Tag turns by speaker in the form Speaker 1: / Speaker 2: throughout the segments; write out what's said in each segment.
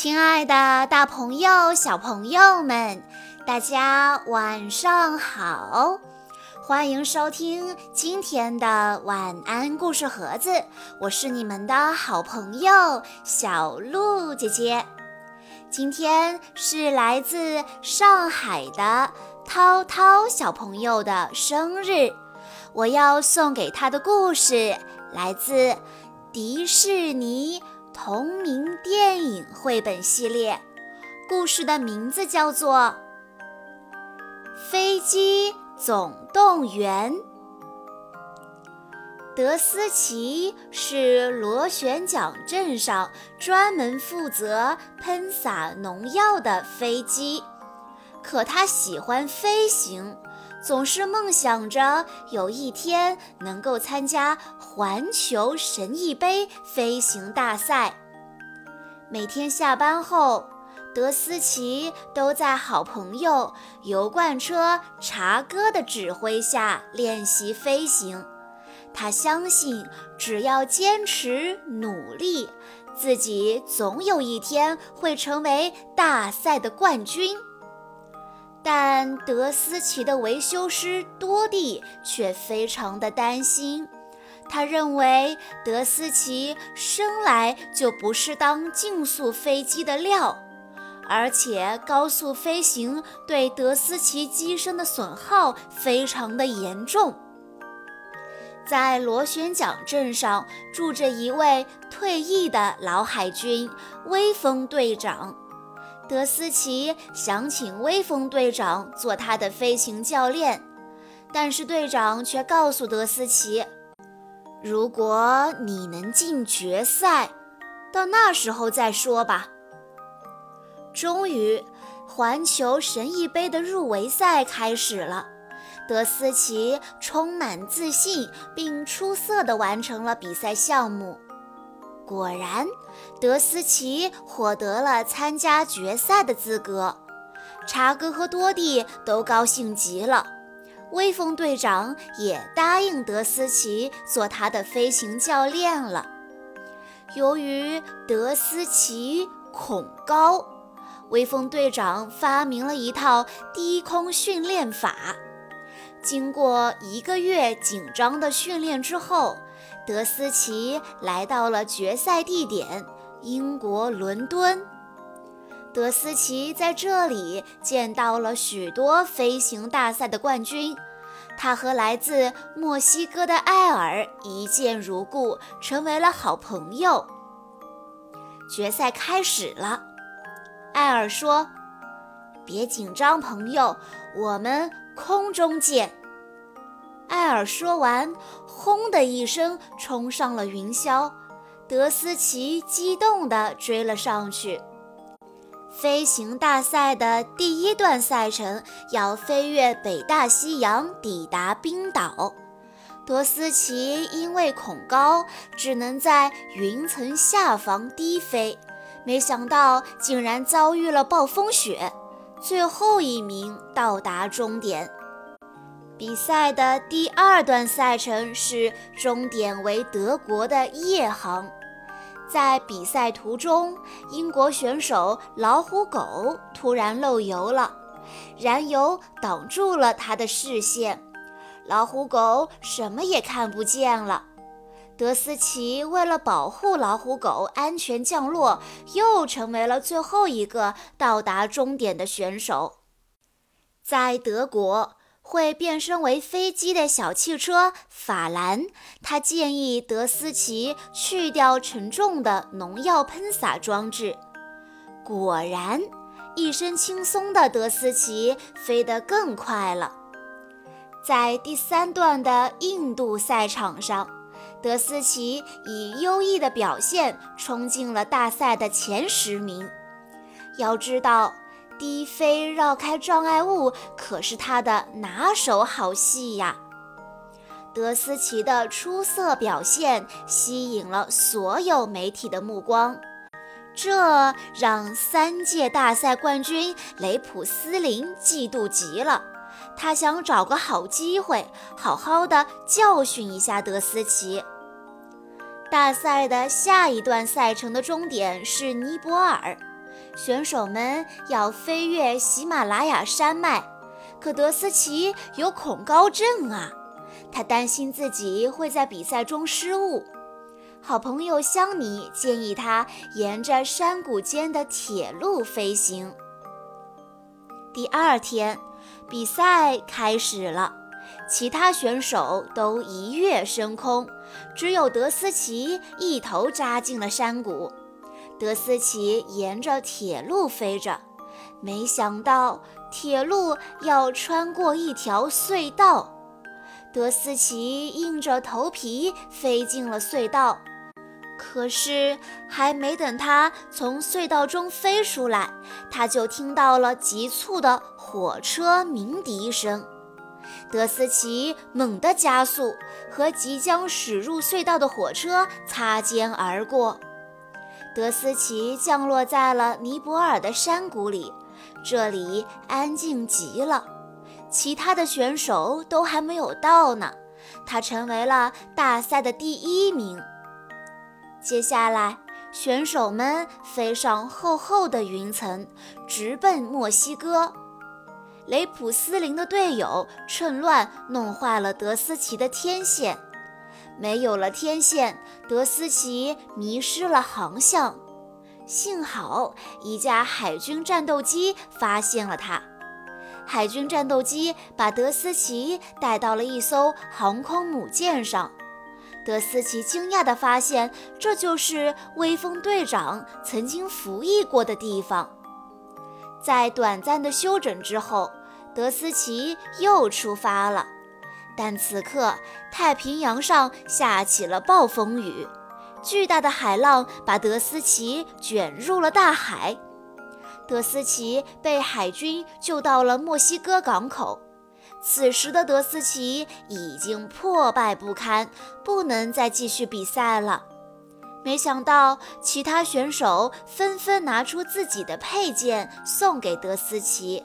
Speaker 1: 亲爱的，大朋友、小朋友们，大家晚上好！欢迎收听今天的晚安故事盒子，我是你们的好朋友小鹿姐姐。今天是来自上海的涛涛小朋友的生日，我要送给他的故事来自迪士尼。同名电影绘本系列，故事的名字叫做《飞机总动员》。德斯奇是螺旋桨镇上专门负责喷洒农药的飞机，可他喜欢飞行。总是梦想着有一天能够参加环球神翼杯飞行大赛。每天下班后，德斯奇都在好朋友油罐车查哥的指挥下练习飞行。他相信，只要坚持努力，自己总有一天会成为大赛的冠军。但德斯奇的维修师多蒂却非常的担心，他认为德斯奇生来就不是当竞速飞机的料，而且高速飞行对德斯奇机身的损耗非常的严重。在螺旋桨镇上住着一位退役的老海军威风队长。德斯奇想请威风队长做他的飞行教练，但是队长却告诉德斯奇：“如果你能进决赛，到那时候再说吧。”终于，环球神翼杯的入围赛开始了。德斯奇充满自信，并出色地完成了比赛项目。果然，德斯奇获得了参加决赛的资格。查哥和多蒂都高兴极了。威风队长也答应德斯奇做他的飞行教练了。由于德斯奇恐高，威风队长发明了一套低空训练法。经过一个月紧张的训练之后，德斯奇来到了决赛地点——英国伦敦。德斯奇在这里见到了许多飞行大赛的冠军，他和来自墨西哥的艾尔一见如故，成为了好朋友。决赛开始了，艾尔说：“别紧张，朋友，我们空中见。”艾尔说完，轰的一声冲上了云霄。德斯奇激动地追了上去。飞行大赛的第一段赛程要飞越北大西洋，抵达冰岛。德斯奇因为恐高，只能在云层下方低飞，没想到竟然遭遇了暴风雪，最后一名到达终点。比赛的第二段赛程是终点为德国的夜航，在比赛途中，英国选手老虎狗突然漏油了，燃油挡住了他的视线，老虎狗什么也看不见了。德斯奇为了保护老虎狗安全降落，又成为了最后一个到达终点的选手，在德国。会变身为飞机的小汽车法兰，他建议德斯奇去掉沉重的农药喷洒装置。果然，一身轻松的德斯奇飞得更快了。在第三段的印度赛场上，德斯奇以优异的表现冲进了大赛的前十名。要知道。低飞绕开障碍物可是他的拿手好戏呀！德斯奇的出色表现吸引了所有媒体的目光，这让三届大赛冠军雷普斯林嫉妒极了。他想找个好机会，好好的教训一下德斯奇。大赛的下一段赛程的终点是尼泊尔。选手们要飞越喜马拉雅山脉，可德斯奇有恐高症啊，他担心自己会在比赛中失误。好朋友香米建议他沿着山谷间的铁路飞行。第二天，比赛开始了，其他选手都一跃升空，只有德斯奇一头扎进了山谷。德斯奇沿着铁路飞着，没想到铁路要穿过一条隧道。德斯奇硬着头皮飞进了隧道，可是还没等他从隧道中飞出来，他就听到了急促的火车鸣笛声。德斯奇猛地加速，和即将驶入隧道的火车擦肩而过。德斯奇降落在了尼泊尔的山谷里，这里安静极了。其他的选手都还没有到呢，他成为了大赛的第一名。接下来，选手们飞上厚厚的云层，直奔墨西哥。雷普斯林的队友趁乱弄坏了德斯奇的天线。没有了天线，德斯奇迷失了航向。幸好一架海军战斗机发现了他。海军战斗机把德斯奇带到了一艘航空母舰上。德斯奇惊讶地发现，这就是威风队长曾经服役过的地方。在短暂的休整之后，德斯奇又出发了。但此刻，太平洋上下起了暴风雨，巨大的海浪把德斯奇卷入了大海。德斯奇被海军救到了墨西哥港口。此时的德斯奇已经破败不堪，不能再继续比赛了。没想到，其他选手纷纷拿出自己的配件送给德斯奇。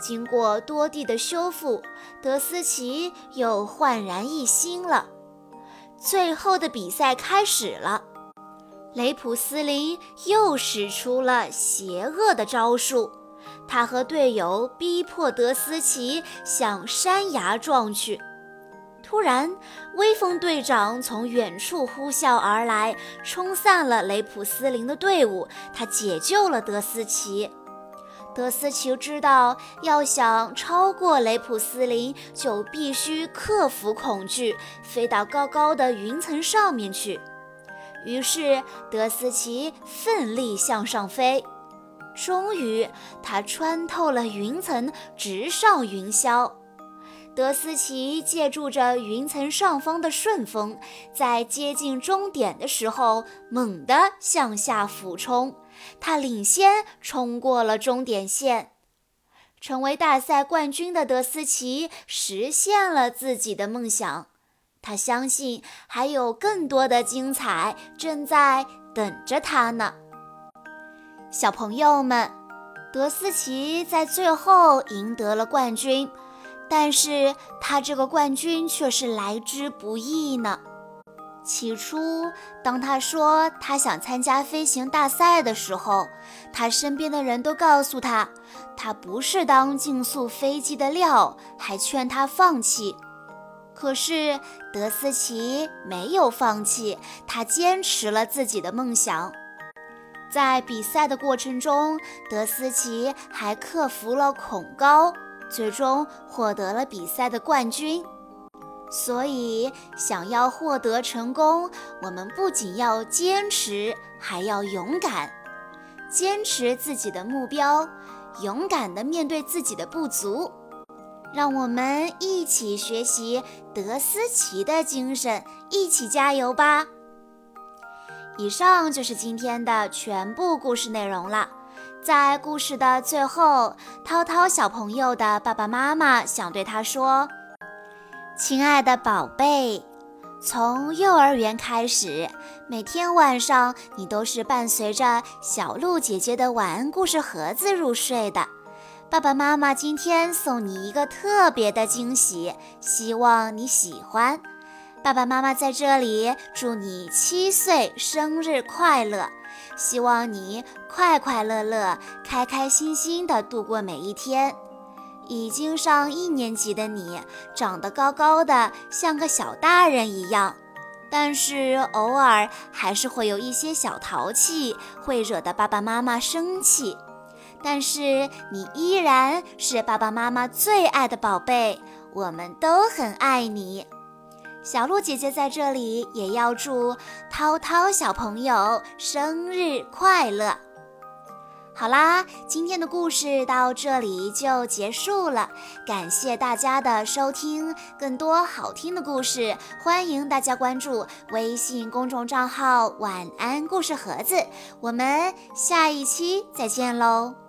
Speaker 1: 经过多地的修复，德斯奇又焕然一新了。最后的比赛开始了，雷普斯林又使出了邪恶的招数，他和队友逼迫德斯奇向山崖撞去。突然，威风队长从远处呼啸而来，冲散了雷普斯林的队伍，他解救了德斯奇。德斯奇知道，要想超过雷普斯林，就必须克服恐惧，飞到高高的云层上面去。于是，德斯奇奋力向上飞，终于，他穿透了云层，直上云霄。德斯奇借助着云层上方的顺风，在接近终点的时候猛地向下俯冲，他领先冲过了终点线，成为大赛冠军的德斯奇实现了自己的梦想。他相信还有更多的精彩正在等着他呢。小朋友们，德斯奇在最后赢得了冠军。但是他这个冠军却是来之不易呢。起初，当他说他想参加飞行大赛的时候，他身边的人都告诉他，他不是当竞速飞机的料，还劝他放弃。可是德斯奇没有放弃，他坚持了自己的梦想。在比赛的过程中，德斯奇还克服了恐高。最终获得了比赛的冠军，所以想要获得成功，我们不仅要坚持，还要勇敢，坚持自己的目标，勇敢地面对自己的不足。让我们一起学习德斯奇的精神，一起加油吧！以上就是今天的全部故事内容了。在故事的最后，涛涛小朋友的爸爸妈妈想对他说：“亲爱的宝贝，从幼儿园开始，每天晚上你都是伴随着小鹿姐姐的晚安故事盒子入睡的。爸爸妈妈今天送你一个特别的惊喜，希望你喜欢。爸爸妈妈在这里祝你七岁生日快乐，希望你快快乐乐、开开心心地度过每一天。已经上一年级的你，长得高高的，像个小大人一样，但是偶尔还是会有一些小淘气，会惹得爸爸妈妈生气。但是你依然是爸爸妈妈最爱的宝贝，我们都很爱你。小鹿姐姐在这里也要祝涛涛小朋友生日快乐。好啦，今天的故事到这里就结束了，感谢大家的收听。更多好听的故事，欢迎大家关注微信公众账号“晚安故事盒子”。我们下一期再见喽！